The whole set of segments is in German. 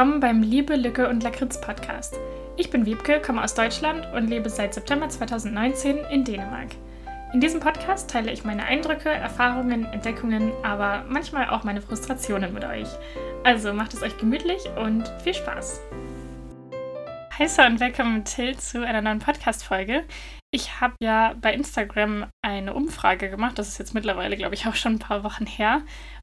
willkommen beim Liebe, Lücke und Lakritz Podcast. Ich bin Wiebke, komme aus Deutschland und lebe seit September 2019 in Dänemark. In diesem Podcast teile ich meine Eindrücke, Erfahrungen, Entdeckungen, aber manchmal auch meine Frustrationen mit euch. Also macht es euch gemütlich und viel Spaß. Hi und willkommen Till zu einer neuen Podcast-Folge. Ich habe ja bei Instagram eine Umfrage gemacht, das ist jetzt mittlerweile, glaube ich, auch schon ein paar Wochen her,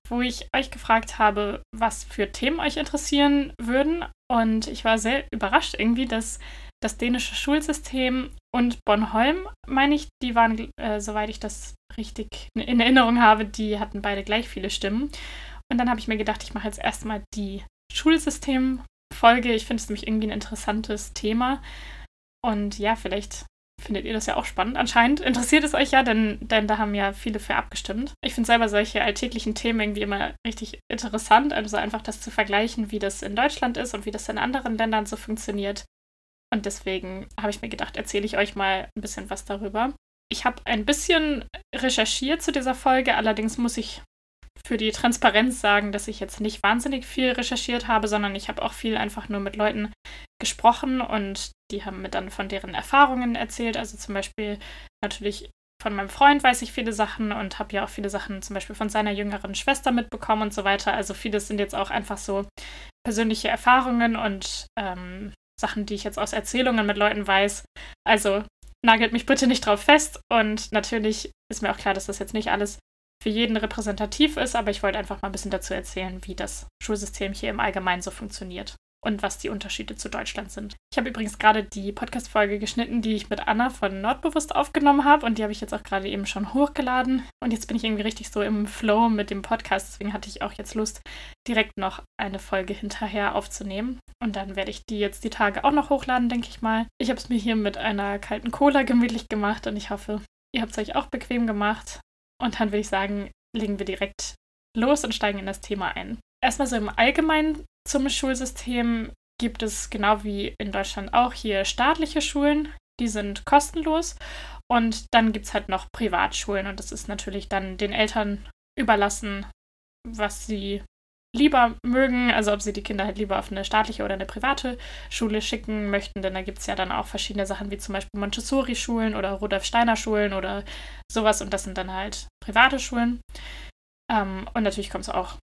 wo ich euch gefragt habe, was für Themen euch interessieren würden. Und ich war sehr überrascht irgendwie, dass das dänische Schulsystem und Bornholm, meine ich, die waren, äh, soweit ich das richtig in Erinnerung habe, die hatten beide gleich viele Stimmen. Und dann habe ich mir gedacht, ich mache jetzt erstmal die Schulsystem-Folge. Ich finde es nämlich irgendwie ein interessantes Thema. Und ja, vielleicht findet ihr das ja auch spannend. Anscheinend interessiert es euch ja, denn, denn da haben ja viele für abgestimmt. Ich finde selber solche alltäglichen Themen irgendwie immer richtig interessant. Also einfach das zu vergleichen, wie das in Deutschland ist und wie das in anderen Ländern so funktioniert. Und deswegen habe ich mir gedacht, erzähle ich euch mal ein bisschen was darüber. Ich habe ein bisschen recherchiert zu dieser Folge, allerdings muss ich für die Transparenz sagen, dass ich jetzt nicht wahnsinnig viel recherchiert habe, sondern ich habe auch viel einfach nur mit Leuten gesprochen und die haben mir dann von deren Erfahrungen erzählt. Also zum Beispiel natürlich von meinem Freund weiß ich viele Sachen und habe ja auch viele Sachen zum Beispiel von seiner jüngeren Schwester mitbekommen und so weiter. Also vieles sind jetzt auch einfach so persönliche Erfahrungen und ähm, Sachen, die ich jetzt aus Erzählungen mit Leuten weiß. Also nagelt mich bitte nicht drauf fest und natürlich ist mir auch klar, dass das jetzt nicht alles für jeden repräsentativ ist, aber ich wollte einfach mal ein bisschen dazu erzählen, wie das Schulsystem hier im Allgemeinen so funktioniert und was die Unterschiede zu Deutschland sind. Ich habe übrigens gerade die Podcast-Folge geschnitten, die ich mit Anna von Nordbewusst aufgenommen habe und die habe ich jetzt auch gerade eben schon hochgeladen. Und jetzt bin ich irgendwie richtig so im Flow mit dem Podcast, deswegen hatte ich auch jetzt Lust, direkt noch eine Folge hinterher aufzunehmen. Und dann werde ich die jetzt die Tage auch noch hochladen, denke ich mal. Ich habe es mir hier mit einer kalten Cola gemütlich gemacht und ich hoffe, ihr habt es euch auch bequem gemacht. Und dann würde ich sagen, legen wir direkt los und steigen in das Thema ein. Erstmal so im Allgemeinen zum Schulsystem gibt es genau wie in Deutschland auch hier staatliche Schulen, die sind kostenlos. Und dann gibt es halt noch Privatschulen und das ist natürlich dann den Eltern überlassen, was sie lieber mögen, also ob sie die Kinder halt lieber auf eine staatliche oder eine private Schule schicken möchten, denn da gibt es ja dann auch verschiedene Sachen wie zum Beispiel Montessori-Schulen oder Rudolf Steiner-Schulen oder sowas und das sind dann halt private Schulen. Ähm, und natürlich kommt es auch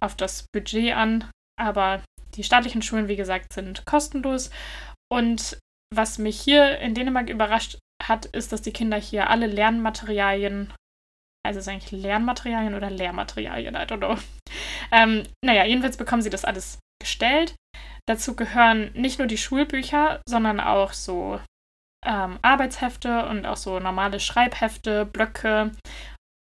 auf das Budget an, aber die staatlichen Schulen, wie gesagt, sind kostenlos. Und was mich hier in Dänemark überrascht hat, ist, dass die Kinder hier alle Lernmaterialien, also ist eigentlich Lernmaterialien oder Lehrmaterialien, I don't know. Ähm, naja, jedenfalls bekommen sie das alles gestellt. Dazu gehören nicht nur die Schulbücher, sondern auch so ähm, Arbeitshefte und auch so normale Schreibhefte, Blöcke,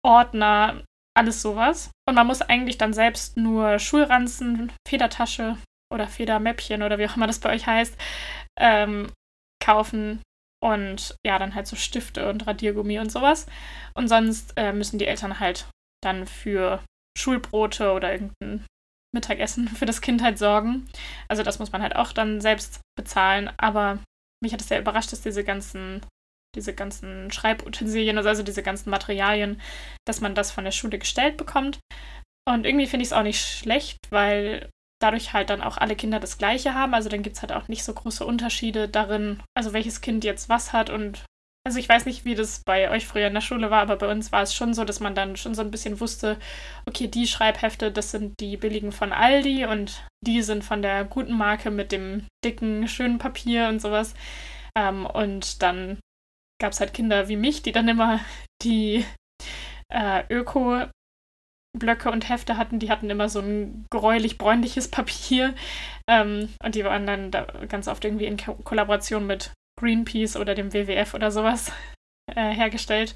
Ordner, alles sowas. Und man muss eigentlich dann selbst nur Schulranzen, Federtasche oder Federmäppchen oder wie auch immer das bei euch heißt, ähm, kaufen. Und ja, dann halt so Stifte und Radiergummi und sowas. Und sonst äh, müssen die Eltern halt dann für Schulbrote oder irgendein Mittagessen für das Kind halt sorgen. Also das muss man halt auch dann selbst bezahlen. Aber mich hat es sehr überrascht, dass diese ganzen diese ganzen Schreibutensilien, also diese ganzen Materialien, dass man das von der Schule gestellt bekommt. Und irgendwie finde ich es auch nicht schlecht, weil dadurch halt dann auch alle Kinder das Gleiche haben. Also dann gibt es halt auch nicht so große Unterschiede darin, also welches Kind jetzt was hat und also ich weiß nicht, wie das bei euch früher in der Schule war, aber bei uns war es schon so, dass man dann schon so ein bisschen wusste, okay, die Schreibhefte, das sind die billigen von Aldi und die sind von der guten Marke mit dem dicken, schönen Papier und sowas. Ähm, und dann gab es halt Kinder wie mich, die dann immer die äh, Öko- Blöcke und Hefte hatten, die hatten immer so ein gräulich-bräunliches Papier. Ähm, und die waren dann da ganz oft irgendwie in Ko Kollaboration mit Greenpeace oder dem WWF oder sowas äh, hergestellt.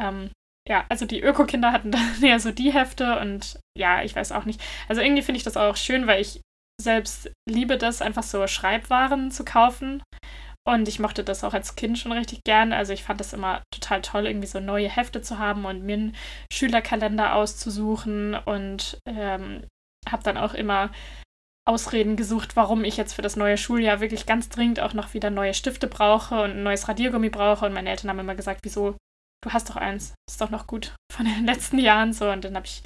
Ähm, ja, also die Öko-Kinder hatten dann eher so die Hefte und ja, ich weiß auch nicht. Also irgendwie finde ich das auch schön, weil ich selbst liebe das, einfach so Schreibwaren zu kaufen. Und ich mochte das auch als Kind schon richtig gern. Also ich fand das immer total toll, irgendwie so neue Hefte zu haben und mir einen Schülerkalender auszusuchen. Und ähm, habe dann auch immer Ausreden gesucht, warum ich jetzt für das neue Schuljahr wirklich ganz dringend auch noch wieder neue Stifte brauche und ein neues Radiergummi brauche. Und meine Eltern haben immer gesagt, wieso, du hast doch eins, ist doch noch gut von den letzten Jahren so. Und dann habe ich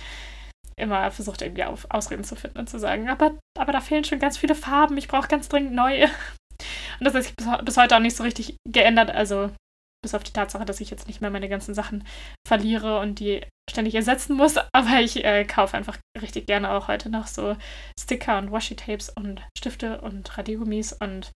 immer versucht, irgendwie auf Ausreden zu finden und zu sagen, aber, aber da fehlen schon ganz viele Farben, ich brauche ganz dringend neue. Und das hat sich bis, heute auch nicht so richtig geändert. Also bis auf die Tatsache, dass ich jetzt nicht mehr meine ganzen Sachen verliere und die ständig ersetzen muss. Aber ich äh, kaufe einfach richtig gerne auch heute noch so Sticker und Washi-Tapes und Stifte und Radiergummis und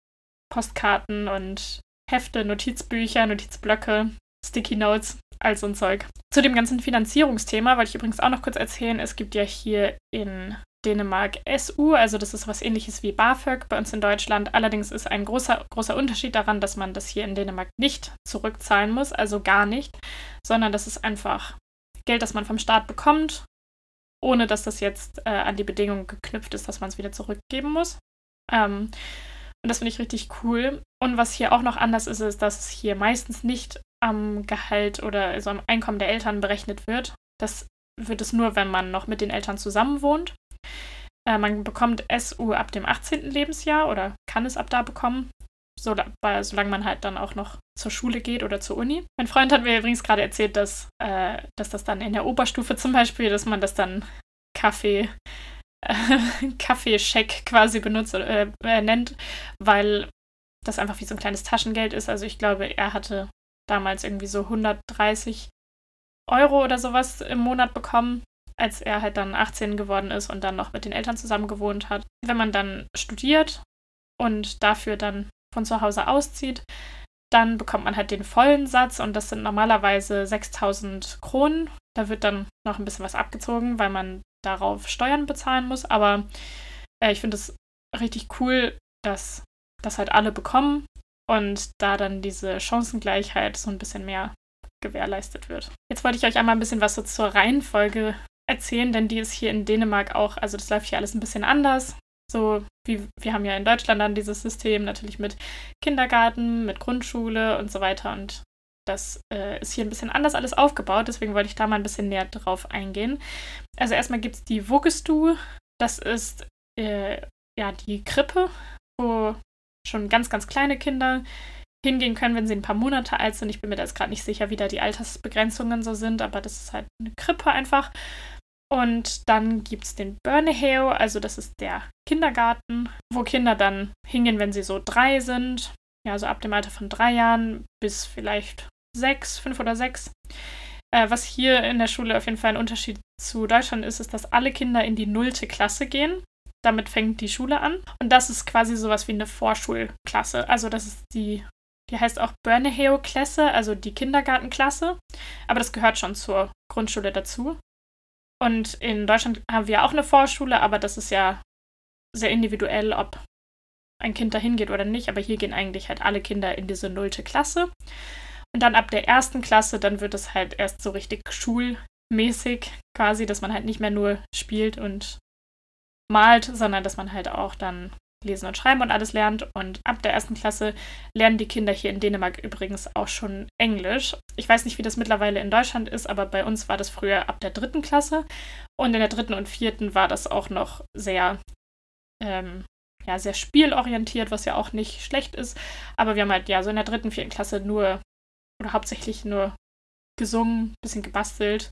Postkarten und Hefte, Notizbücher, Notizblöcke, Sticky Notes, all so ein Zeug. Zu dem ganzen Finanzierungsthema wollte ich übrigens auch noch kurz erzählen. Es gibt ja hier in Dänemark SU, also das ist was ähnliches wie BAföG bei uns in Deutschland. Allerdings ist ein großer, großer Unterschied daran, dass man das hier in Dänemark nicht zurückzahlen muss, also gar nicht, sondern das ist einfach Geld, das man vom Staat bekommt, ohne dass das jetzt äh, an die Bedingung geknüpft ist, dass man es wieder zurückgeben muss. Ähm, und das finde ich richtig cool. Und was hier auch noch anders ist, ist, dass es hier meistens nicht am Gehalt oder also am Einkommen der Eltern berechnet wird. Das wird es nur, wenn man noch mit den Eltern zusammen wohnt. Äh, man bekommt SU ab dem 18. Lebensjahr oder kann es ab da bekommen, so, weil, solange man halt dann auch noch zur Schule geht oder zur Uni. Mein Freund hat mir übrigens gerade erzählt, dass, äh, dass das dann in der Oberstufe zum Beispiel, dass man das dann Kaffee, Kaffeescheck quasi benutzt, äh, äh, nennt, weil das einfach wie so ein kleines Taschengeld ist. Also ich glaube, er hatte damals irgendwie so 130 Euro oder sowas im Monat bekommen als er halt dann 18 geworden ist und dann noch mit den Eltern zusammen gewohnt hat. Wenn man dann studiert und dafür dann von zu Hause auszieht, dann bekommt man halt den vollen Satz und das sind normalerweise 6000 Kronen. Da wird dann noch ein bisschen was abgezogen, weil man darauf Steuern bezahlen muss. Aber äh, ich finde es richtig cool, dass das halt alle bekommen und da dann diese Chancengleichheit so ein bisschen mehr gewährleistet wird. Jetzt wollte ich euch einmal ein bisschen was so zur Reihenfolge erzählen, denn die ist hier in Dänemark auch, also das läuft hier alles ein bisschen anders. So wie wir haben ja in Deutschland dann dieses System natürlich mit Kindergarten, mit Grundschule und so weiter und das äh, ist hier ein bisschen anders alles aufgebaut, deswegen wollte ich da mal ein bisschen näher drauf eingehen. Also erstmal gibt es die Wogestu, das ist äh, ja die Krippe, wo schon ganz, ganz kleine Kinder hingehen können, wenn sie ein paar Monate alt sind. Ich bin mir da jetzt gerade nicht sicher, wie da die Altersbegrenzungen so sind, aber das ist halt eine Krippe einfach. Und dann gibt es den Burneheo, also das ist der Kindergarten, wo Kinder dann hingehen, wenn sie so drei sind. Ja, so ab dem Alter von drei Jahren bis vielleicht sechs, fünf oder sechs. Äh, was hier in der Schule auf jeden Fall ein Unterschied zu Deutschland ist, ist, dass alle Kinder in die nullte Klasse gehen. Damit fängt die Schule an. Und das ist quasi sowas wie eine Vorschulklasse. Also das ist die, die heißt auch Burneheo-Klasse, also die Kindergartenklasse. Aber das gehört schon zur Grundschule dazu. Und in Deutschland haben wir auch eine Vorschule, aber das ist ja sehr individuell, ob ein Kind dahin geht oder nicht. Aber hier gehen eigentlich halt alle Kinder in diese nullte Klasse. Und dann ab der ersten Klasse, dann wird es halt erst so richtig schulmäßig quasi, dass man halt nicht mehr nur spielt und malt, sondern dass man halt auch dann Lesen und Schreiben und alles lernt. Und ab der ersten Klasse lernen die Kinder hier in Dänemark übrigens auch schon Englisch. Ich weiß nicht, wie das mittlerweile in Deutschland ist, aber bei uns war das früher ab der dritten Klasse. Und in der dritten und vierten war das auch noch sehr, ähm, ja, sehr spielorientiert, was ja auch nicht schlecht ist. Aber wir haben halt ja so in der dritten, vierten Klasse nur oder hauptsächlich nur gesungen, bisschen gebastelt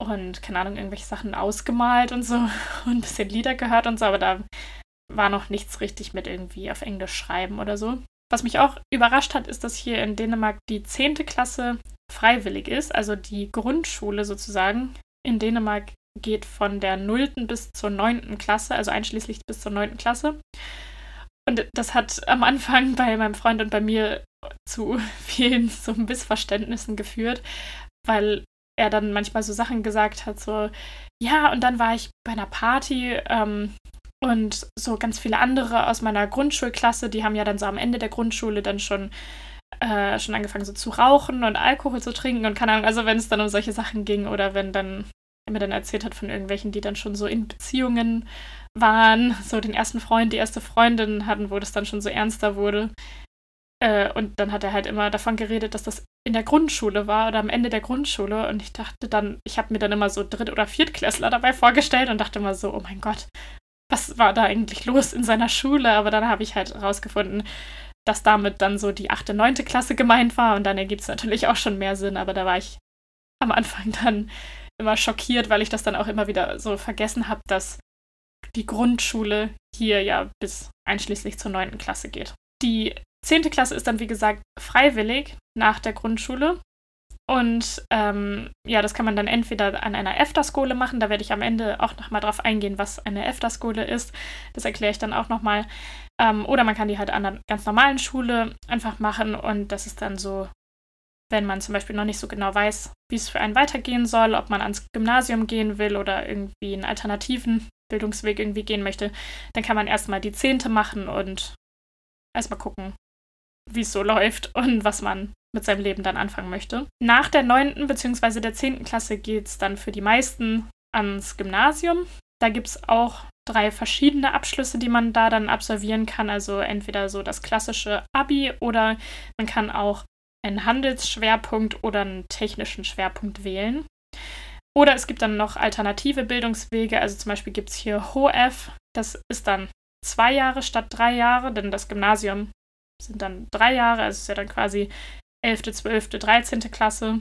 und keine Ahnung, irgendwelche Sachen ausgemalt und so und ein bisschen Lieder gehört und so, aber da war noch nichts richtig mit irgendwie auf Englisch schreiben oder so. Was mich auch überrascht hat, ist, dass hier in Dänemark die 10. Klasse freiwillig ist, also die Grundschule sozusagen. In Dänemark geht von der 0. bis zur 9. Klasse, also einschließlich bis zur 9. Klasse. Und das hat am Anfang bei meinem Freund und bei mir zu vielen so Missverständnissen geführt, weil er dann manchmal so Sachen gesagt hat, so, ja, und dann war ich bei einer Party ähm, und so ganz viele andere aus meiner Grundschulklasse, die haben ja dann so am Ende der Grundschule dann schon, äh, schon angefangen so zu rauchen und Alkohol zu trinken und keine Ahnung, also wenn es dann um solche Sachen ging oder wenn dann er mir dann erzählt hat von irgendwelchen, die dann schon so in Beziehungen waren, so den ersten Freund, die erste Freundin hatten, wo das dann schon so ernster wurde. Äh, und dann hat er halt immer davon geredet, dass das in der Grundschule war oder am Ende der Grundschule. Und ich dachte dann, ich habe mir dann immer so Dritt- oder Viertklässler dabei vorgestellt und dachte immer so, oh mein Gott, was war da eigentlich los in seiner Schule? Aber dann habe ich halt rausgefunden, dass damit dann so die achte, neunte Klasse gemeint war. Und dann ergibt es natürlich auch schon mehr Sinn. Aber da war ich am Anfang dann immer schockiert, weil ich das dann auch immer wieder so vergessen habe, dass die Grundschule hier ja bis einschließlich zur neunten Klasse geht. Die zehnte Klasse ist dann, wie gesagt, freiwillig nach der Grundschule. Und ähm, ja, das kann man dann entweder an einer EFTA-Skole machen, da werde ich am Ende auch nochmal drauf eingehen, was eine EFTA-Skole ist. Das erkläre ich dann auch nochmal. Ähm, oder man kann die halt an einer ganz normalen Schule einfach machen und das ist dann so, wenn man zum Beispiel noch nicht so genau weiß, wie es für einen weitergehen soll, ob man ans Gymnasium gehen will oder irgendwie einen alternativen Bildungsweg irgendwie gehen möchte, dann kann man erstmal die zehnte machen und erstmal gucken, wie es so läuft und was man mit seinem Leben dann anfangen möchte. Nach der neunten bzw. der zehnten Klasse geht es dann für die meisten ans Gymnasium. Da gibt es auch drei verschiedene Abschlüsse, die man da dann absolvieren kann. Also entweder so das klassische Abi oder man kann auch einen Handelsschwerpunkt oder einen technischen Schwerpunkt wählen. Oder es gibt dann noch alternative Bildungswege. Also zum Beispiel gibt es hier HOF. Das ist dann zwei Jahre statt drei Jahre, denn das Gymnasium sind dann drei Jahre. Also ist ja dann quasi 11., 12., 13. Klasse.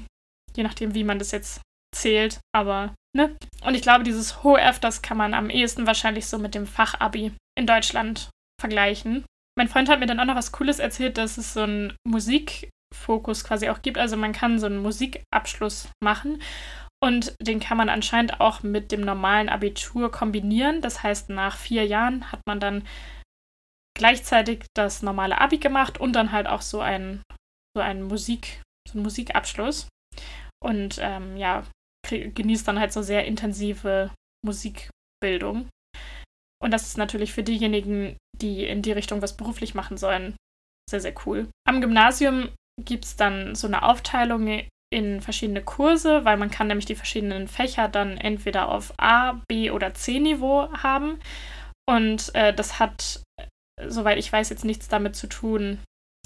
Je nachdem, wie man das jetzt zählt. Aber, ne? Und ich glaube, dieses HOF, das kann man am ehesten wahrscheinlich so mit dem Fachabi in Deutschland vergleichen. Mein Freund hat mir dann auch noch was Cooles erzählt, dass es so einen Musikfokus quasi auch gibt. Also man kann so einen Musikabschluss machen und den kann man anscheinend auch mit dem normalen Abitur kombinieren. Das heißt, nach vier Jahren hat man dann gleichzeitig das normale Abi gemacht und dann halt auch so einen, so einen Musik, so einen Musikabschluss. Und ähm, ja, genießt dann halt so sehr intensive Musikbildung. Und das ist natürlich für diejenigen, die in die Richtung was beruflich machen sollen, sehr, sehr cool. Am Gymnasium gibt es dann so eine Aufteilung in verschiedene Kurse, weil man kann nämlich die verschiedenen Fächer dann entweder auf A, B oder C-Niveau haben. Und äh, das hat, soweit ich weiß, jetzt nichts damit zu tun,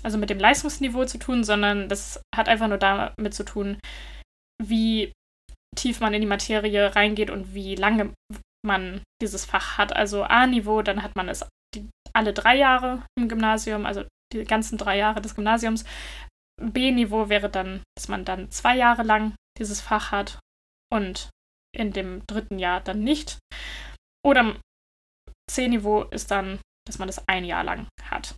also mit dem Leistungsniveau zu tun, sondern das hat einfach nur damit zu tun, wie tief man in die Materie reingeht und wie lange man dieses Fach hat. Also A-Niveau, dann hat man es die, alle drei Jahre im Gymnasium, also die ganzen drei Jahre des Gymnasiums. B-Niveau wäre dann, dass man dann zwei Jahre lang dieses Fach hat und in dem dritten Jahr dann nicht. Oder C-Niveau ist dann, dass man das ein Jahr lang hat.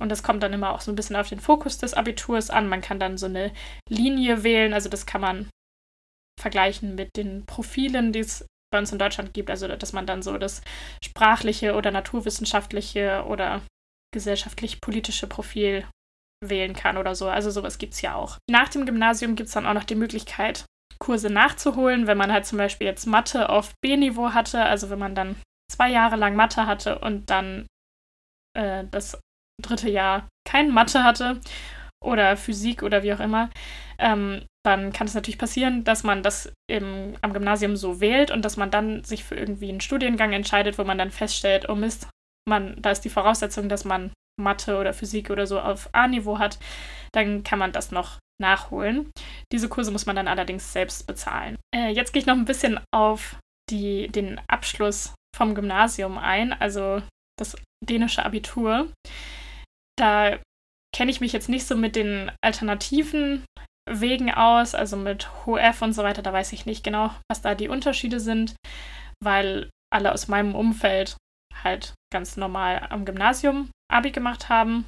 Und das kommt dann immer auch so ein bisschen auf den Fokus des Abiturs an. Man kann dann so eine Linie wählen, also das kann man vergleichen mit den Profilen, die es bei uns in Deutschland gibt. Also dass man dann so das sprachliche oder naturwissenschaftliche oder gesellschaftlich-politische Profil wählen kann oder so. Also sowas gibt es ja auch. Nach dem Gymnasium gibt es dann auch noch die Möglichkeit, Kurse nachzuholen, wenn man halt zum Beispiel jetzt Mathe auf B-Niveau hatte, also wenn man dann zwei Jahre lang Mathe hatte und dann äh, das dritte Jahr kein Mathe hatte oder Physik oder wie auch immer, ähm, dann kann es natürlich passieren, dass man das im, am Gymnasium so wählt und dass man dann sich für irgendwie einen Studiengang entscheidet, wo man dann feststellt, oh Mist, man, da ist die Voraussetzung, dass man Mathe oder Physik oder so auf A-Niveau hat, dann kann man das noch nachholen. Diese Kurse muss man dann allerdings selbst bezahlen. Äh, jetzt gehe ich noch ein bisschen auf die, den Abschluss vom Gymnasium ein, also das dänische Abitur. Da kenne ich mich jetzt nicht so mit den alternativen Wegen aus, also mit HOF und so weiter, da weiß ich nicht genau, was da die Unterschiede sind, weil alle aus meinem Umfeld halt ganz normal am Gymnasium Abi gemacht haben.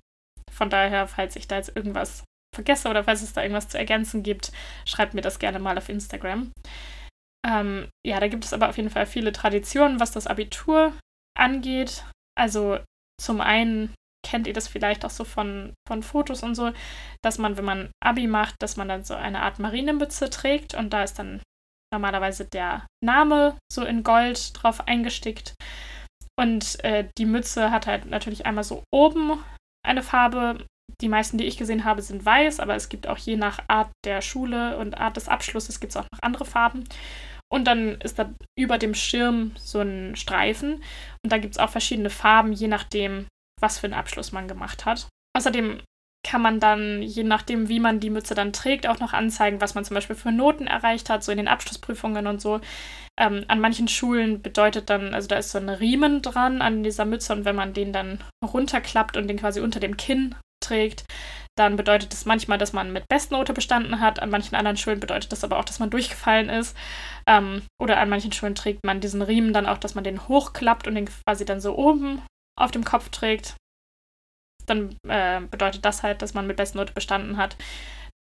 Von daher, falls ich da jetzt irgendwas vergesse oder falls es da irgendwas zu ergänzen gibt, schreibt mir das gerne mal auf Instagram. Ähm, ja, da gibt es aber auf jeden Fall viele Traditionen, was das Abitur angeht. Also zum einen kennt ihr das vielleicht auch so von, von Fotos und so, dass man, wenn man Abi macht, dass man dann so eine Art Marinemütze trägt und da ist dann normalerweise der Name so in Gold drauf eingestickt. Und äh, die Mütze hat halt natürlich einmal so oben eine Farbe. Die meisten, die ich gesehen habe, sind weiß, aber es gibt auch je nach Art der Schule und Art des Abschlusses gibt es auch noch andere Farben. Und dann ist da über dem Schirm so ein Streifen. Und da gibt es auch verschiedene Farben, je nachdem, was für einen Abschluss man gemacht hat. Außerdem kann man dann, je nachdem, wie man die Mütze dann trägt, auch noch anzeigen, was man zum Beispiel für Noten erreicht hat, so in den Abschlussprüfungen und so. Ähm, an manchen Schulen bedeutet dann, also da ist so ein Riemen dran an dieser Mütze und wenn man den dann runterklappt und den quasi unter dem Kinn trägt, dann bedeutet das manchmal, dass man mit Bestnote bestanden hat. An manchen anderen Schulen bedeutet das aber auch, dass man durchgefallen ist. Ähm, oder an manchen Schulen trägt man diesen Riemen dann auch, dass man den hochklappt und den quasi dann so oben auf dem Kopf trägt. Dann äh, bedeutet das halt, dass man mit Bestnote bestanden hat.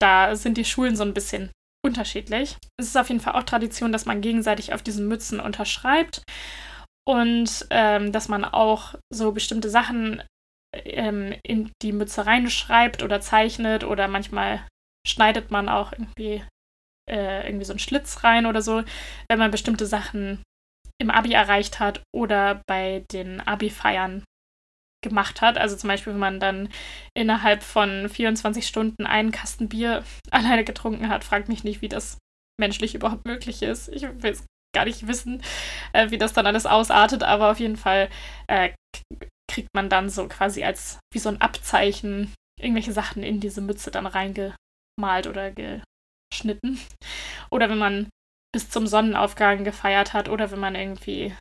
Da sind die Schulen so ein bisschen unterschiedlich. Es ist auf jeden Fall auch Tradition, dass man gegenseitig auf diesen Mützen unterschreibt und ähm, dass man auch so bestimmte Sachen ähm, in die Mütze reinschreibt oder zeichnet oder manchmal schneidet man auch irgendwie, äh, irgendwie so einen Schlitz rein oder so, wenn man bestimmte Sachen im Abi erreicht hat oder bei den Abi-Feiern gemacht hat. Also zum Beispiel, wenn man dann innerhalb von 24 Stunden einen Kasten Bier alleine getrunken hat, fragt mich nicht, wie das menschlich überhaupt möglich ist. Ich will es gar nicht wissen, äh, wie das dann alles ausartet, aber auf jeden Fall äh, kriegt man dann so quasi als wie so ein Abzeichen irgendwelche Sachen in diese Mütze dann reingemalt oder geschnitten. Oder wenn man bis zum Sonnenaufgang gefeiert hat oder wenn man irgendwie,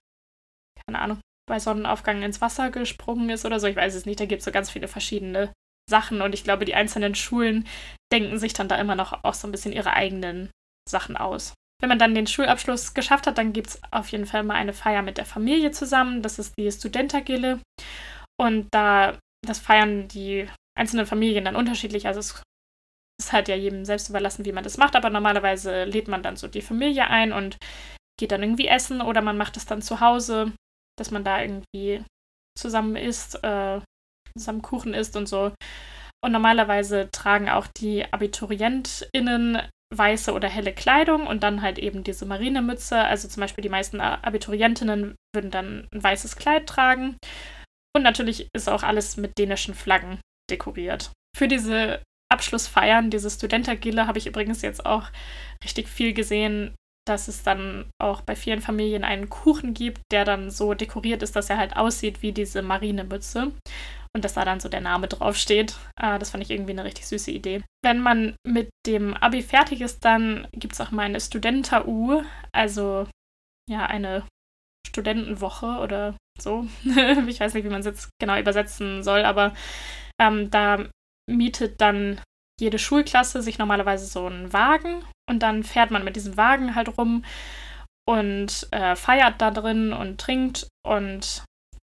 keine Ahnung, bei Sonnenaufgang ins Wasser gesprungen ist oder so. Ich weiß es nicht, da gibt es so ganz viele verschiedene Sachen und ich glaube, die einzelnen Schulen denken sich dann da immer noch auch so ein bisschen ihre eigenen Sachen aus. Wenn man dann den Schulabschluss geschafft hat, dann gibt es auf jeden Fall mal eine Feier mit der Familie zusammen. Das ist die Studentagille. Und da, das feiern die einzelnen Familien dann unterschiedlich. Also es ist halt ja jedem selbst überlassen, wie man das macht. Aber normalerweise lädt man dann so die Familie ein und geht dann irgendwie essen oder man macht es dann zu Hause dass man da irgendwie zusammen isst, äh, zusammen Kuchen isst und so. Und normalerweise tragen auch die AbiturientInnen weiße oder helle Kleidung und dann halt eben diese Marinemütze. Also zum Beispiel die meisten Abiturientinnen würden dann ein weißes Kleid tragen. Und natürlich ist auch alles mit dänischen Flaggen dekoriert. Für diese Abschlussfeiern, diese Studentergille, habe ich übrigens jetzt auch richtig viel gesehen, dass es dann auch bei vielen Familien einen Kuchen gibt, der dann so dekoriert ist, dass er halt aussieht wie diese Marinemütze und dass da dann so der Name draufsteht. Äh, das fand ich irgendwie eine richtig süße Idee. Wenn man mit dem Abi fertig ist, dann gibt es auch mal eine Studenta-U, also ja, eine Studentenwoche oder so. ich weiß nicht, wie man es jetzt genau übersetzen soll, aber ähm, da mietet dann jede Schulklasse sich normalerweise so einen Wagen und dann fährt man mit diesem Wagen halt rum und äh, feiert da drin und trinkt und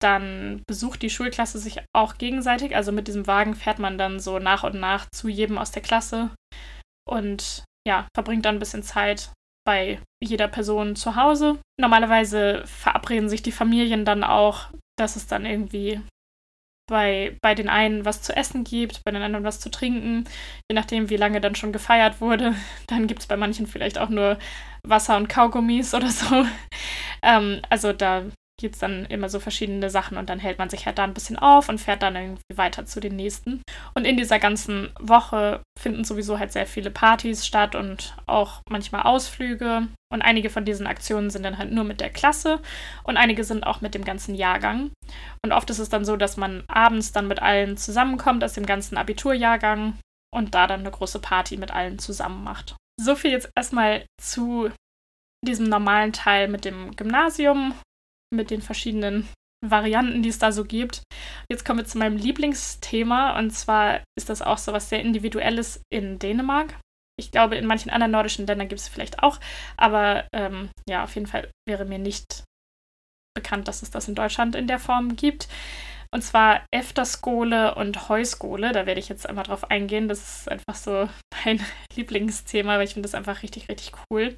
dann besucht die Schulklasse sich auch gegenseitig. Also mit diesem Wagen fährt man dann so nach und nach zu jedem aus der Klasse und ja, verbringt dann ein bisschen Zeit bei jeder Person zu Hause. Normalerweise verabreden sich die Familien dann auch, dass es dann irgendwie bei, bei den einen was zu essen gibt, bei den anderen was zu trinken, je nachdem, wie lange dann schon gefeiert wurde. Dann gibt es bei manchen vielleicht auch nur Wasser und Kaugummis oder so. Ähm, also da gibt es dann immer so verschiedene Sachen und dann hält man sich halt da ein bisschen auf und fährt dann irgendwie weiter zu den nächsten. Und in dieser ganzen Woche finden sowieso halt sehr viele Partys statt und auch manchmal Ausflüge. Und einige von diesen Aktionen sind dann halt nur mit der Klasse und einige sind auch mit dem ganzen Jahrgang. Und oft ist es dann so, dass man abends dann mit allen zusammenkommt aus dem ganzen Abiturjahrgang und da dann eine große Party mit allen zusammen macht. So viel jetzt erstmal zu diesem normalen Teil mit dem Gymnasium mit den verschiedenen Varianten, die es da so gibt. Jetzt kommen wir zu meinem Lieblingsthema und zwar ist das auch so was sehr Individuelles in Dänemark. Ich glaube, in manchen anderen nordischen Ländern gibt es vielleicht auch, aber ähm, ja, auf jeden Fall wäre mir nicht bekannt, dass es das in Deutschland in der Form gibt. Und zwar Efterskole und Heuskole. Da werde ich jetzt einmal drauf eingehen. Das ist einfach so mein Lieblingsthema, weil ich finde das einfach richtig, richtig cool.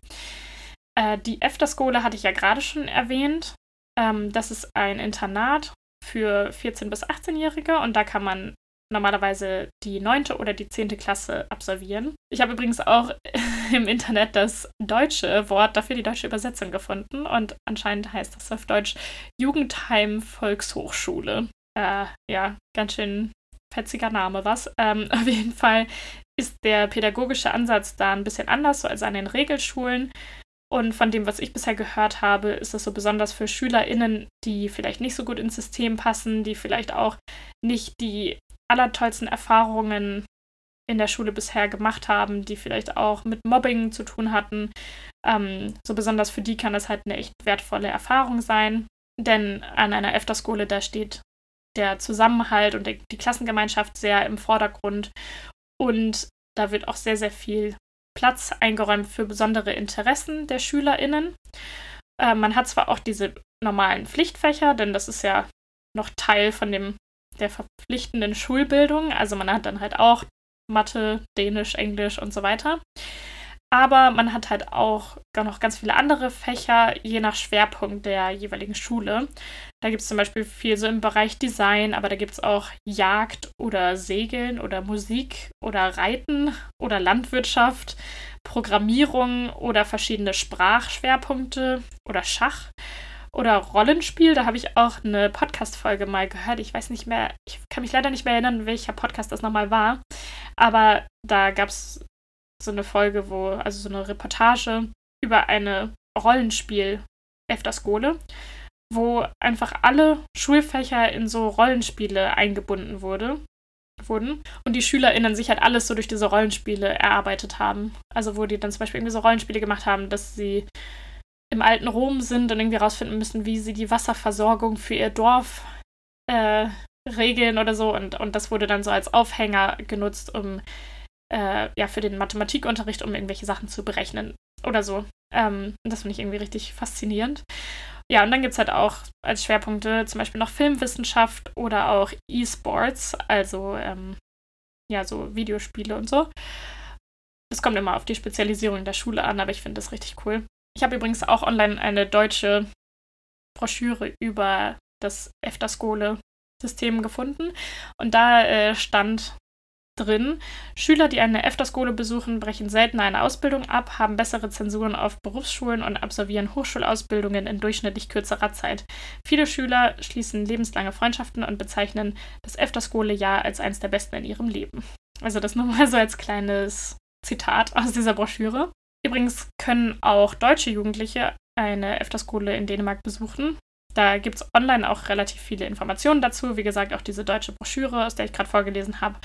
Äh, die Efterskole hatte ich ja gerade schon erwähnt. Ähm, das ist ein Internat für 14- bis 18-Jährige und da kann man normalerweise die neunte oder die zehnte Klasse absolvieren. Ich habe übrigens auch im Internet das deutsche Wort dafür, die deutsche Übersetzung gefunden und anscheinend heißt das auf Deutsch Jugendheim Volkshochschule. Äh, ja, ganz schön fetziger Name, was. Ähm, auf jeden Fall ist der pädagogische Ansatz da ein bisschen anders so als an den Regelschulen. Und von dem, was ich bisher gehört habe, ist das so besonders für SchülerInnen, die vielleicht nicht so gut ins System passen, die vielleicht auch nicht die allertollsten Erfahrungen in der Schule bisher gemacht haben, die vielleicht auch mit Mobbing zu tun hatten. Ähm, so besonders für die kann das halt eine echt wertvolle Erfahrung sein. Denn an einer EFTA-Skole, da steht der Zusammenhalt und die Klassengemeinschaft sehr im Vordergrund. Und da wird auch sehr, sehr viel Platz eingeräumt für besondere Interessen der SchülerInnen. Äh, man hat zwar auch diese normalen Pflichtfächer, denn das ist ja noch Teil von dem der verpflichtenden Schulbildung. Also man hat dann halt auch Mathe, Dänisch, Englisch und so weiter. Aber man hat halt auch noch ganz viele andere Fächer, je nach Schwerpunkt der jeweiligen Schule. Da gibt es zum Beispiel viel so im Bereich Design, aber da gibt es auch Jagd oder Segeln oder Musik oder Reiten oder Landwirtschaft, Programmierung oder verschiedene Sprachschwerpunkte oder Schach oder Rollenspiel. Da habe ich auch eine Podcast-Folge mal gehört. Ich weiß nicht mehr, ich kann mich leider nicht mehr erinnern, welcher Podcast das nochmal war. Aber da gab es so eine Folge, wo, also so eine Reportage über eine Rollenspiel Efterskole, wo einfach alle Schulfächer in so Rollenspiele eingebunden wurde, wurden und die SchülerInnen sich halt alles so durch diese Rollenspiele erarbeitet haben. Also wo die dann zum Beispiel irgendwie so Rollenspiele gemacht haben, dass sie im alten Rom sind und irgendwie rausfinden müssen, wie sie die Wasserversorgung für ihr Dorf äh, regeln oder so. Und, und das wurde dann so als Aufhänger genutzt, um äh, ja, für den Mathematikunterricht, um irgendwelche Sachen zu berechnen oder so. Ähm, das finde ich irgendwie richtig faszinierend. Ja, und dann gibt es halt auch als Schwerpunkte zum Beispiel noch Filmwissenschaft oder auch E-Sports, also ähm, ja, so Videospiele und so. Das kommt immer auf die Spezialisierung der Schule an, aber ich finde das richtig cool. Ich habe übrigens auch online eine deutsche Broschüre über das EFTA-Skole-System gefunden. Und da äh, stand drin. Schüler, die eine EFTA-Skole besuchen, brechen seltener eine Ausbildung ab, haben bessere Zensuren auf Berufsschulen und absolvieren Hochschulausbildungen in durchschnittlich kürzerer Zeit. Viele Schüler schließen lebenslange Freundschaften und bezeichnen das EFTA-Skole-Jahr als eines der besten in ihrem Leben. Also das nur mal so als kleines Zitat aus dieser Broschüre. Übrigens können auch deutsche Jugendliche eine EFTA-Skole in Dänemark besuchen. Da gibt es online auch relativ viele Informationen dazu. Wie gesagt, auch diese deutsche Broschüre, aus der ich gerade vorgelesen habe.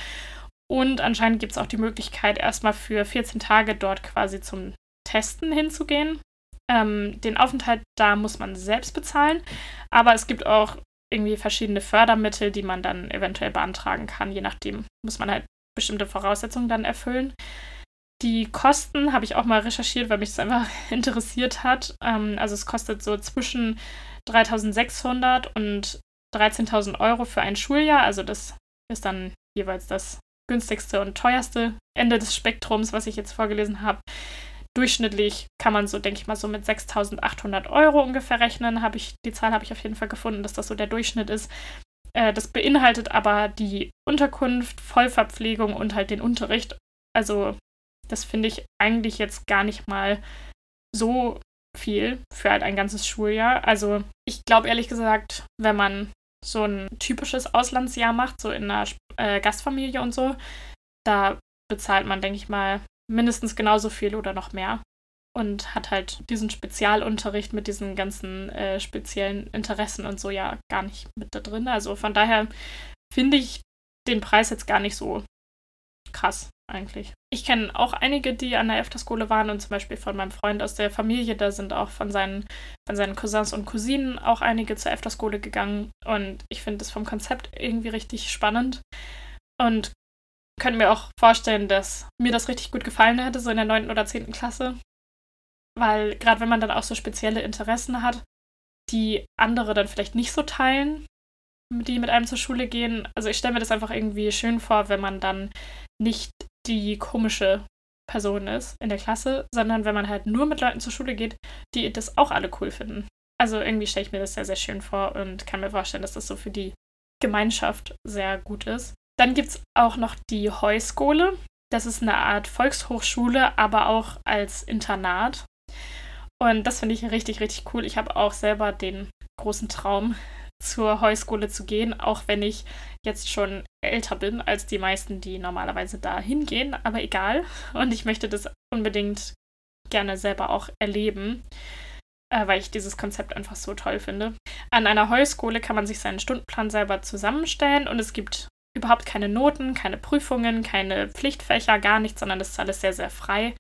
Und anscheinend gibt es auch die Möglichkeit, erstmal für 14 Tage dort quasi zum Testen hinzugehen. Ähm, den Aufenthalt da muss man selbst bezahlen, aber es gibt auch irgendwie verschiedene Fördermittel, die man dann eventuell beantragen kann. Je nachdem muss man halt bestimmte Voraussetzungen dann erfüllen. Die Kosten habe ich auch mal recherchiert, weil mich das einfach interessiert hat. Ähm, also es kostet so zwischen 3.600 und 13.000 Euro für ein Schuljahr. Also das ist dann jeweils das günstigste und teuerste Ende des Spektrums, was ich jetzt vorgelesen habe. Durchschnittlich kann man so, denke ich mal, so mit 6.800 Euro ungefähr rechnen. Habe ich, die Zahl habe ich auf jeden Fall gefunden, dass das so der Durchschnitt ist. Äh, das beinhaltet aber die Unterkunft, Vollverpflegung und halt den Unterricht. Also das finde ich eigentlich jetzt gar nicht mal so viel für halt ein ganzes Schuljahr. Also ich glaube ehrlich gesagt, wenn man so ein typisches Auslandsjahr macht, so in einer äh, Gastfamilie und so, da bezahlt man, denke ich mal, mindestens genauso viel oder noch mehr. Und hat halt diesen Spezialunterricht mit diesen ganzen äh, speziellen Interessen und so ja gar nicht mit da drin. Also von daher finde ich den Preis jetzt gar nicht so krass eigentlich. Ich kenne auch einige, die an der EFTA-Skole waren und zum Beispiel von meinem Freund aus der Familie, da sind auch von seinen, von seinen Cousins und Cousinen auch einige zur EFTA-Skole gegangen und ich finde das vom Konzept irgendwie richtig spannend und könnte mir auch vorstellen, dass mir das richtig gut gefallen hätte, so in der 9. oder 10. Klasse, weil gerade wenn man dann auch so spezielle Interessen hat, die andere dann vielleicht nicht so teilen, die mit einem zur Schule gehen. Also ich stelle mir das einfach irgendwie schön vor, wenn man dann nicht die komische Person ist in der Klasse, sondern wenn man halt nur mit Leuten zur Schule geht, die das auch alle cool finden. Also irgendwie stelle ich mir das sehr, sehr schön vor und kann mir vorstellen, dass das so für die Gemeinschaft sehr gut ist. Dann gibt es auch noch die Heuskole. Das ist eine Art Volkshochschule, aber auch als Internat. Und das finde ich richtig, richtig cool. Ich habe auch selber den großen Traum, zur Heuskole zu gehen, auch wenn ich jetzt schon älter bin als die meisten, die normalerweise da hingehen, aber egal. Und ich möchte das unbedingt gerne selber auch erleben, äh, weil ich dieses Konzept einfach so toll finde. An einer Heuskole kann man sich seinen Stundenplan selber zusammenstellen und es gibt überhaupt keine Noten, keine Prüfungen, keine Pflichtfächer, gar nichts, sondern das ist alles sehr, sehr frei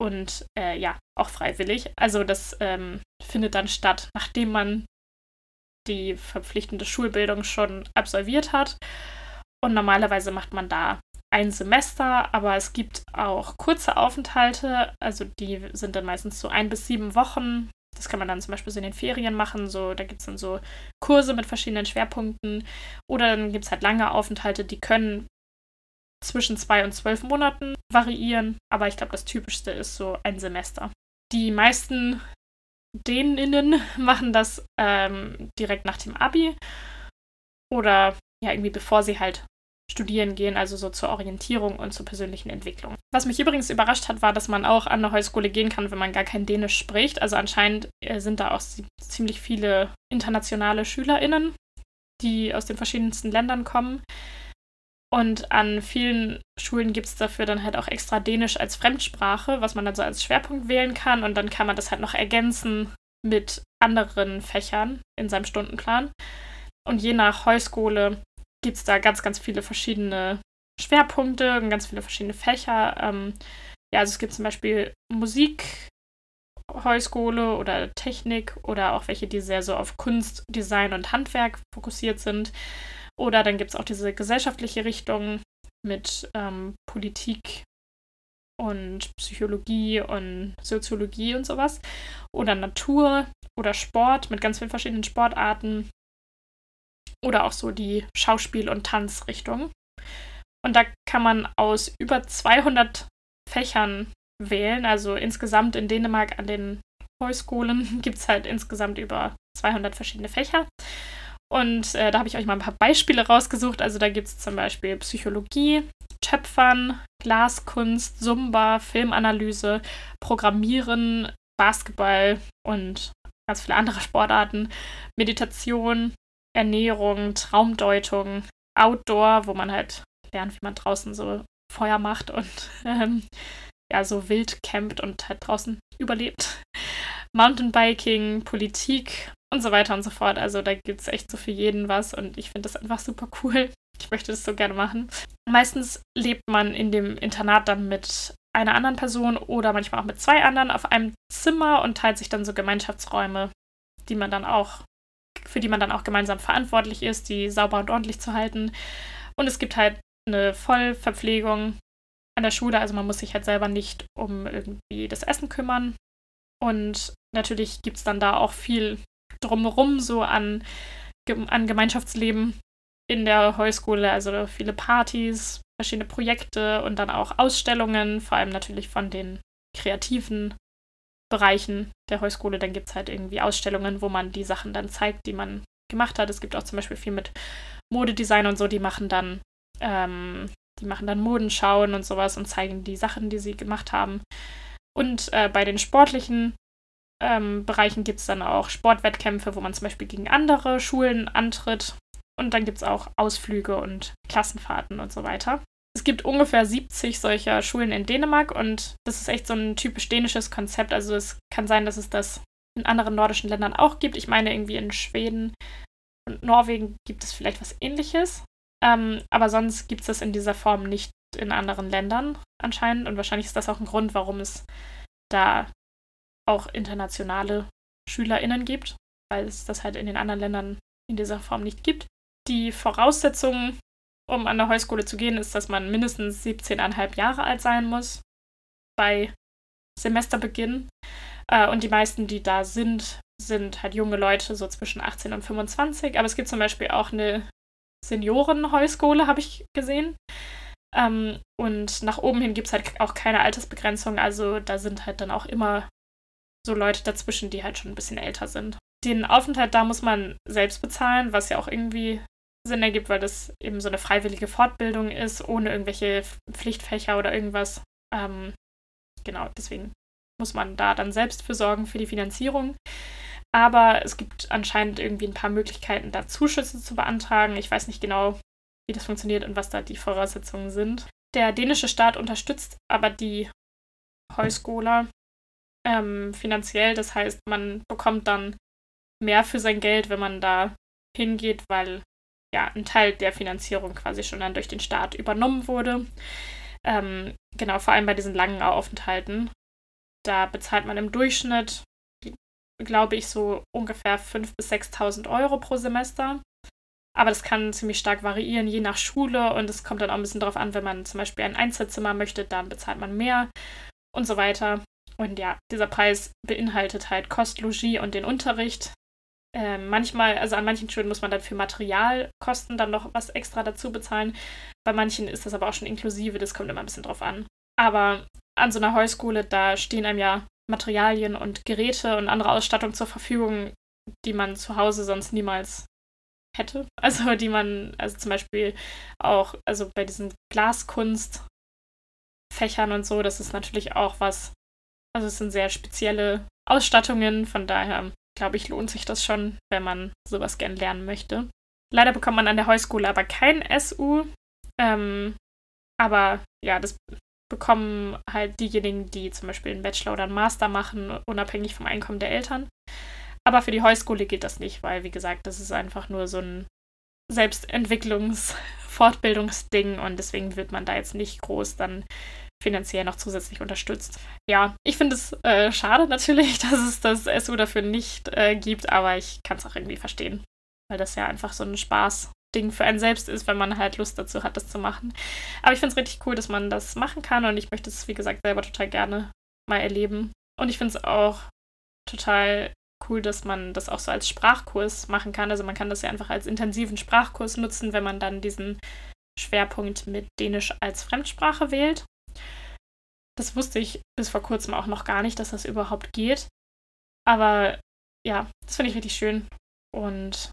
und äh, ja, auch freiwillig. Also das ähm, findet dann statt, nachdem man die verpflichtende Schulbildung schon absolviert hat. Und normalerweise macht man da ein Semester, aber es gibt auch kurze Aufenthalte, also die sind dann meistens so ein bis sieben Wochen. Das kann man dann zum Beispiel so in den Ferien machen. So, da gibt es dann so Kurse mit verschiedenen Schwerpunkten. Oder dann gibt es halt lange Aufenthalte, die können zwischen zwei und zwölf Monaten variieren. Aber ich glaube, das Typischste ist so ein Semester. Die meisten Däninnen machen das ähm, direkt nach dem Abi oder ja, irgendwie bevor sie halt studieren gehen, also so zur Orientierung und zur persönlichen Entwicklung. Was mich übrigens überrascht hat, war, dass man auch an eine Hochschule gehen kann, wenn man gar kein Dänisch spricht. Also anscheinend äh, sind da auch ziemlich viele internationale SchülerInnen, die aus den verschiedensten Ländern kommen. Und an vielen Schulen gibt es dafür dann halt auch extra Dänisch als Fremdsprache, was man dann so als Schwerpunkt wählen kann. Und dann kann man das halt noch ergänzen mit anderen Fächern in seinem Stundenplan. Und je nach Heuschule gibt es da ganz, ganz viele verschiedene Schwerpunkte und ganz viele verschiedene Fächer. Ähm, ja, also es gibt zum Beispiel Musik, Heuschule oder Technik oder auch welche, die sehr so auf Kunst, Design und Handwerk fokussiert sind. Oder dann gibt es auch diese gesellschaftliche Richtung mit ähm, Politik und Psychologie und Soziologie und sowas. Oder Natur oder Sport mit ganz vielen verschiedenen Sportarten. Oder auch so die Schauspiel- und Tanzrichtung. Und da kann man aus über 200 Fächern wählen. Also insgesamt in Dänemark an den Hochschulen gibt es halt insgesamt über 200 verschiedene Fächer. Und äh, da habe ich euch mal ein paar Beispiele rausgesucht. Also da gibt es zum Beispiel Psychologie, Töpfern, Glaskunst, Zumba, Filmanalyse, Programmieren, Basketball und ganz viele andere Sportarten, Meditation, Ernährung, Traumdeutung, Outdoor, wo man halt lernt, wie man draußen so Feuer macht und ähm, ja, so wild campt und halt draußen überlebt. Mountainbiking, Politik und so weiter und so fort. Also da gibt es echt so für jeden was und ich finde das einfach super cool. Ich möchte das so gerne machen. Meistens lebt man in dem Internat dann mit einer anderen Person oder manchmal auch mit zwei anderen auf einem Zimmer und teilt sich dann so Gemeinschaftsräume, die man dann auch, für die man dann auch gemeinsam verantwortlich ist, die sauber und ordentlich zu halten. Und es gibt halt eine Vollverpflegung an der Schule, also man muss sich halt selber nicht um irgendwie das Essen kümmern. Und natürlich gibt es dann da auch viel drumherum so an, an Gemeinschaftsleben in der Heuschule, also viele Partys, verschiedene Projekte und dann auch Ausstellungen, vor allem natürlich von den kreativen Bereichen der Heuschule. Dann gibt es halt irgendwie Ausstellungen, wo man die Sachen dann zeigt, die man gemacht hat. Es gibt auch zum Beispiel viel mit Modedesign und so, die machen dann, ähm, die machen dann Modenschauen und sowas und zeigen die Sachen, die sie gemacht haben. Und äh, bei den sportlichen ähm, Bereichen gibt es dann auch Sportwettkämpfe, wo man zum Beispiel gegen andere Schulen antritt. Und dann gibt es auch Ausflüge und Klassenfahrten und so weiter. Es gibt ungefähr 70 solcher Schulen in Dänemark und das ist echt so ein typisch dänisches Konzept. Also es kann sein, dass es das in anderen nordischen Ländern auch gibt. Ich meine, irgendwie in Schweden und Norwegen gibt es vielleicht was ähnliches. Ähm, aber sonst gibt es das in dieser Form nicht in anderen Ländern anscheinend. Und wahrscheinlich ist das auch ein Grund, warum es da auch internationale SchülerInnen gibt, weil es das halt in den anderen Ländern in dieser Form nicht gibt. Die Voraussetzung, um an der Heuschule zu gehen, ist, dass man mindestens 17,5 Jahre alt sein muss bei Semesterbeginn. Äh, und die meisten, die da sind, sind halt junge Leute, so zwischen 18 und 25. Aber es gibt zum Beispiel auch eine Seniorenheuschule, habe ich gesehen. Ähm, und nach oben hin gibt es halt auch keine Altersbegrenzung. Also da sind halt dann auch immer so Leute dazwischen, die halt schon ein bisschen älter sind. Den Aufenthalt da muss man selbst bezahlen, was ja auch irgendwie Sinn ergibt, weil das eben so eine freiwillige Fortbildung ist, ohne irgendwelche Pflichtfächer oder irgendwas. Ähm, genau, deswegen muss man da dann selbst für sorgen für die Finanzierung. Aber es gibt anscheinend irgendwie ein paar Möglichkeiten, da Zuschüsse zu beantragen. Ich weiß nicht genau, wie das funktioniert und was da die Voraussetzungen sind. Der dänische Staat unterstützt aber die Heuskola ähm, finanziell. Das heißt, man bekommt dann mehr für sein Geld, wenn man da hingeht, weil ja ein Teil der Finanzierung quasi schon dann durch den Staat übernommen wurde. Ähm, genau, vor allem bei diesen langen Aufenthalten. Da bezahlt man im Durchschnitt, glaube ich, so ungefähr 5.000 bis 6.000 Euro pro Semester. Aber das kann ziemlich stark variieren, je nach Schule. Und es kommt dann auch ein bisschen darauf an, wenn man zum Beispiel ein Einzelzimmer möchte, dann bezahlt man mehr und so weiter. Und ja, dieser Preis beinhaltet halt Kost, Logis und den Unterricht. Ähm, manchmal, also an manchen Schulen muss man dann für Materialkosten dann noch was extra dazu bezahlen. Bei manchen ist das aber auch schon inklusive, das kommt immer ein bisschen drauf an. Aber an so einer Heuschule, da stehen einem ja Materialien und Geräte und andere Ausstattung zur Verfügung, die man zu Hause sonst niemals hätte. Also die man, also zum Beispiel auch, also bei diesen Glaskunstfächern und so, das ist natürlich auch was, also es sind sehr spezielle Ausstattungen, von daher glaube ich, lohnt sich das schon, wenn man sowas gern lernen möchte. Leider bekommt man an der Heuschule aber kein SU. Ähm, aber ja, das bekommen halt diejenigen, die zum Beispiel einen Bachelor oder einen Master machen, unabhängig vom Einkommen der Eltern. Aber für die Heuschule geht das nicht, weil, wie gesagt, das ist einfach nur so ein Selbstentwicklungs-Fortbildungsding und deswegen wird man da jetzt nicht groß dann finanziell noch zusätzlich unterstützt. Ja, ich finde es äh, schade natürlich, dass es das SU dafür nicht äh, gibt, aber ich kann es auch irgendwie verstehen, weil das ja einfach so ein Spaßding für einen selbst ist, wenn man halt Lust dazu hat, das zu machen. Aber ich finde es richtig cool, dass man das machen kann und ich möchte es, wie gesagt, selber total gerne mal erleben. Und ich finde es auch total cool, dass man das auch so als Sprachkurs machen kann. Also man kann das ja einfach als intensiven Sprachkurs nutzen, wenn man dann diesen Schwerpunkt mit Dänisch als Fremdsprache wählt. Das wusste ich bis vor kurzem auch noch gar nicht, dass das überhaupt geht. Aber ja, das finde ich richtig schön. Und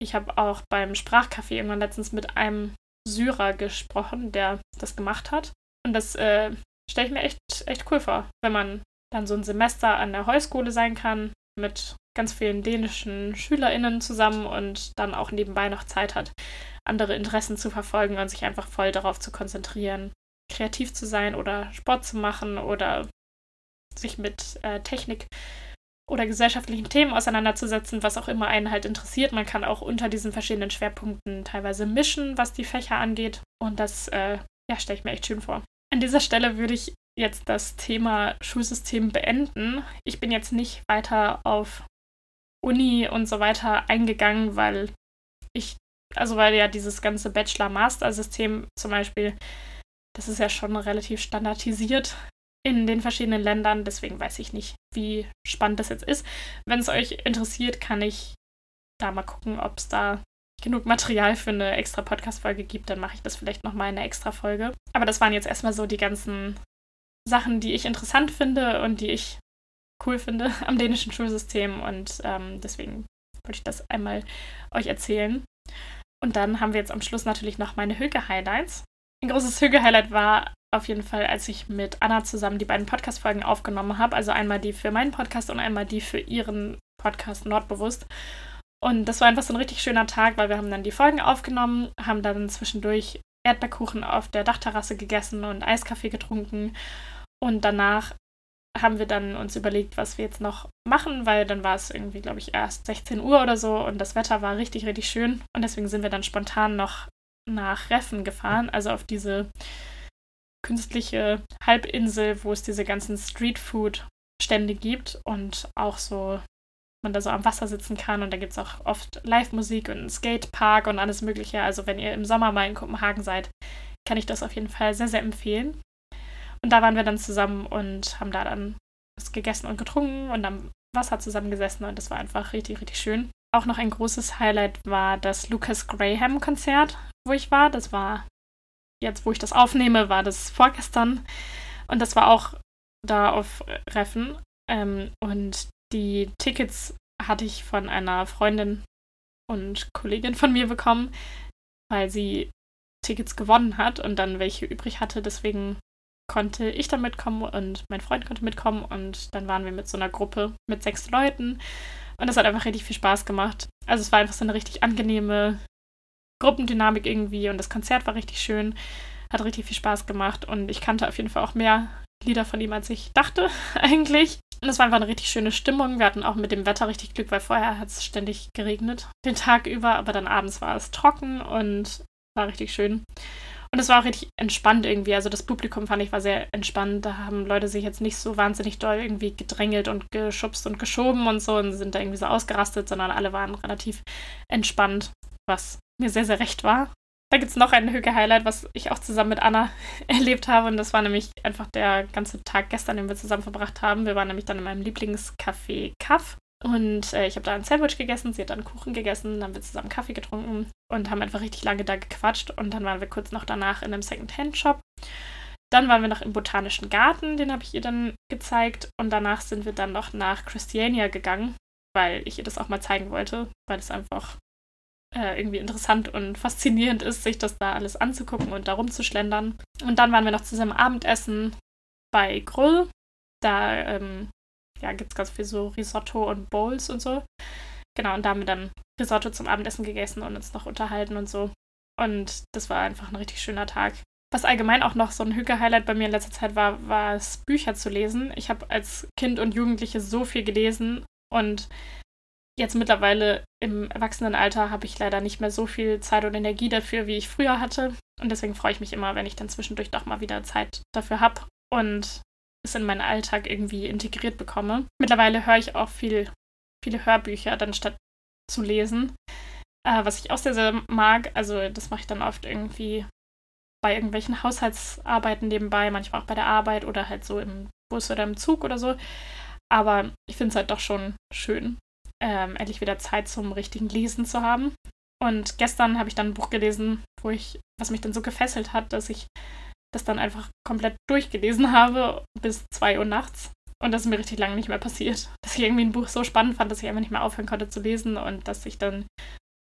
ich habe auch beim Sprachcafé irgendwann letztens mit einem Syrer gesprochen, der das gemacht hat. Und das äh, stelle ich mir echt, echt cool vor, wenn man dann so ein Semester an der Heuschule sein kann, mit ganz vielen dänischen SchülerInnen zusammen und dann auch nebenbei noch Zeit hat, andere Interessen zu verfolgen und sich einfach voll darauf zu konzentrieren, kreativ zu sein oder Sport zu machen oder sich mit äh, Technik oder gesellschaftlichen Themen auseinanderzusetzen, was auch immer einen halt interessiert. Man kann auch unter diesen verschiedenen Schwerpunkten teilweise mischen, was die Fächer angeht. Und das äh, ja, stelle ich mir echt schön vor. An dieser Stelle würde ich jetzt das Thema Schulsystem beenden. Ich bin jetzt nicht weiter auf Uni und so weiter eingegangen, weil ich, also weil ja dieses ganze Bachelor-Master-System zum Beispiel, das ist ja schon relativ standardisiert in den verschiedenen Ländern. Deswegen weiß ich nicht, wie spannend das jetzt ist. Wenn es euch interessiert, kann ich da mal gucken, ob es da genug Material für eine extra Podcast-Folge gibt, dann mache ich das vielleicht nochmal in einer extra Folge. Aber das waren jetzt erstmal so die ganzen Sachen, die ich interessant finde und die ich cool finde am dänischen Schulsystem. Und ähm, deswegen wollte ich das einmal euch erzählen. Und dann haben wir jetzt am Schluss natürlich noch meine Hüge-Highlights. Ein großes Hüge-Highlight war auf jeden Fall, als ich mit Anna zusammen die beiden Podcast-Folgen aufgenommen habe. Also einmal die für meinen Podcast und einmal die für ihren Podcast Nordbewusst. Und das war einfach so ein richtig schöner Tag, weil wir haben dann die Folgen aufgenommen, haben dann zwischendurch Erdbeerkuchen auf der Dachterrasse gegessen und Eiskaffee getrunken. Und danach haben wir dann uns überlegt, was wir jetzt noch machen, weil dann war es irgendwie, glaube ich, erst 16 Uhr oder so und das Wetter war richtig, richtig schön. Und deswegen sind wir dann spontan noch nach Reffen gefahren, also auf diese künstliche Halbinsel, wo es diese ganzen Streetfood-Stände gibt und auch so man da so am Wasser sitzen kann und da gibt es auch oft Live-Musik und einen Skatepark und alles Mögliche. Also wenn ihr im Sommer mal in Kopenhagen seid, kann ich das auf jeden Fall sehr, sehr empfehlen. Und da waren wir dann zusammen und haben da dann was gegessen und getrunken und am Wasser zusammengesessen und das war einfach richtig, richtig schön. Auch noch ein großes Highlight war das Lucas Graham Konzert, wo ich war. Das war jetzt, wo ich das aufnehme, war das vorgestern und das war auch da auf Reffen. Ähm, und die Tickets hatte ich von einer Freundin und Kollegin von mir bekommen, weil sie Tickets gewonnen hat und dann welche übrig hatte. Deswegen konnte ich dann mitkommen und mein Freund konnte mitkommen und dann waren wir mit so einer Gruppe mit sechs Leuten und das hat einfach richtig viel Spaß gemacht. Also es war einfach so eine richtig angenehme Gruppendynamik irgendwie und das Konzert war richtig schön, hat richtig viel Spaß gemacht und ich kannte auf jeden Fall auch mehr Lieder von ihm, als ich dachte eigentlich. Und es war einfach eine richtig schöne Stimmung. Wir hatten auch mit dem Wetter richtig Glück, weil vorher hat es ständig geregnet den Tag über, aber dann abends war es trocken und war richtig schön. Und es war auch richtig entspannt irgendwie. Also das Publikum fand ich war sehr entspannt. Da haben Leute sich jetzt nicht so wahnsinnig doll irgendwie gedrängelt und geschubst und geschoben und so und sind da irgendwie so ausgerastet, sondern alle waren relativ entspannt, was mir sehr, sehr recht war. Da gibt es noch ein Hüge-Highlight, was ich auch zusammen mit Anna erlebt habe. Und das war nämlich einfach der ganze Tag gestern, den wir zusammen verbracht haben. Wir waren nämlich dann in meinem Lieblingscafé Kaff. Und äh, ich habe da ein Sandwich gegessen, sie hat dann Kuchen gegessen, dann haben wir zusammen Kaffee getrunken und haben einfach richtig lange da gequatscht. Und dann waren wir kurz noch danach in einem Second-Hand-Shop. Dann waren wir noch im Botanischen Garten, den habe ich ihr dann gezeigt. Und danach sind wir dann noch nach Christiania gegangen, weil ich ihr das auch mal zeigen wollte, weil es einfach äh, irgendwie interessant und faszinierend ist, sich das da alles anzugucken und da rumzuschlendern. Und dann waren wir noch zusammen Abendessen bei Grull. Da ähm, ja, gibt es ganz viel so Risotto und Bowls und so. Genau, und da haben wir dann Risotto zum Abendessen gegessen und uns noch unterhalten und so. Und das war einfach ein richtig schöner Tag. Was allgemein auch noch so ein Hüge-Highlight bei mir in letzter Zeit war, war es, Bücher zu lesen. Ich habe als Kind und Jugendliche so viel gelesen und jetzt mittlerweile im Erwachsenenalter habe ich leider nicht mehr so viel Zeit und Energie dafür, wie ich früher hatte. Und deswegen freue ich mich immer, wenn ich dann zwischendurch doch mal wieder Zeit dafür habe und es in meinen Alltag irgendwie integriert bekomme. Mittlerweile höre ich auch viel, viele Hörbücher, dann statt zu lesen. Äh, was ich auch sehr, sehr mag. Also das mache ich dann oft irgendwie bei irgendwelchen Haushaltsarbeiten nebenbei, manchmal auch bei der Arbeit oder halt so im Bus oder im Zug oder so. Aber ich finde es halt doch schon schön, ähm, endlich wieder Zeit zum richtigen Lesen zu haben. Und gestern habe ich dann ein Buch gelesen, wo ich, was mich dann so gefesselt hat, dass ich das dann einfach komplett durchgelesen habe bis 2 Uhr nachts. Und das ist mir richtig lange nicht mehr passiert. Dass ich irgendwie ein Buch so spannend fand, dass ich einfach nicht mehr aufhören konnte zu lesen und dass ich dann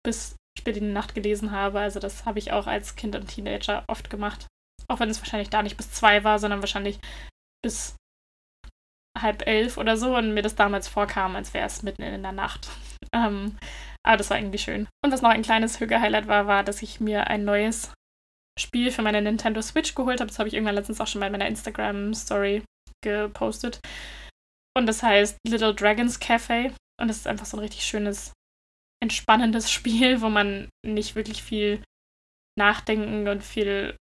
bis spät in die Nacht gelesen habe. Also das habe ich auch als Kind und Teenager oft gemacht. Auch wenn es wahrscheinlich da nicht bis zwei war, sondern wahrscheinlich bis halb elf oder so und mir das damals vorkam, als wäre es mitten in der Nacht. Ähm, aber das war irgendwie schön. Und was noch ein kleines Hüge-Highlight war, war, dass ich mir ein neues Spiel für meine Nintendo Switch geholt habe. Das habe ich irgendwann letztens auch schon bei meiner Instagram-Story gepostet. Und das heißt Little Dragons Cafe. Und das ist einfach so ein richtig schönes, entspannendes Spiel, wo man nicht wirklich viel nachdenken und viel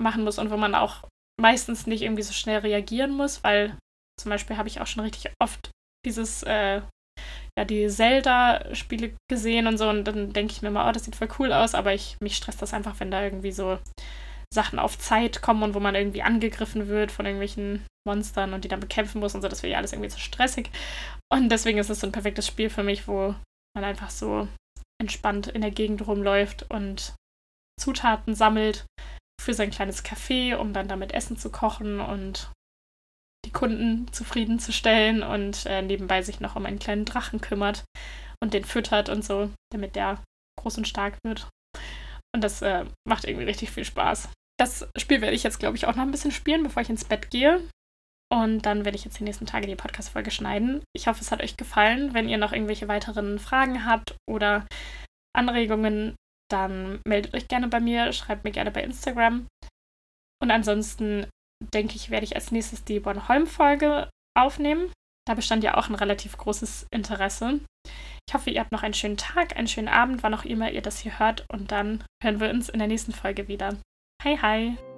machen muss und wo man auch meistens nicht irgendwie so schnell reagieren muss, weil zum Beispiel habe ich auch schon richtig oft dieses, äh, ja, die Zelda-Spiele gesehen und so und dann denke ich mir mal, oh, das sieht voll cool aus, aber ich, mich stresst das einfach, wenn da irgendwie so Sachen auf Zeit kommen und wo man irgendwie angegriffen wird von irgendwelchen Monstern und die dann bekämpfen muss und so, das wäre ja alles irgendwie zu stressig. Und deswegen ist es so ein perfektes Spiel für mich, wo man einfach so entspannt in der Gegend rumläuft und Zutaten sammelt für sein kleines Café, um dann damit Essen zu kochen und die Kunden zufriedenzustellen und äh, nebenbei sich noch um einen kleinen Drachen kümmert und den füttert und so, damit der groß und stark wird. Und das äh, macht irgendwie richtig viel Spaß. Das Spiel werde ich jetzt, glaube ich, auch noch ein bisschen spielen, bevor ich ins Bett gehe. Und dann werde ich jetzt die nächsten Tage die Podcast-Folge schneiden. Ich hoffe, es hat euch gefallen. Wenn ihr noch irgendwelche weiteren Fragen habt oder Anregungen, dann meldet euch gerne bei mir, schreibt mir gerne bei Instagram. Und ansonsten denke ich, werde ich als nächstes die Bornholm-Folge aufnehmen. Da bestand ja auch ein relativ großes Interesse. Ich hoffe, ihr habt noch einen schönen Tag, einen schönen Abend, wann auch immer ihr das hier hört. Und dann hören wir uns in der nächsten Folge wieder. Hi, hi!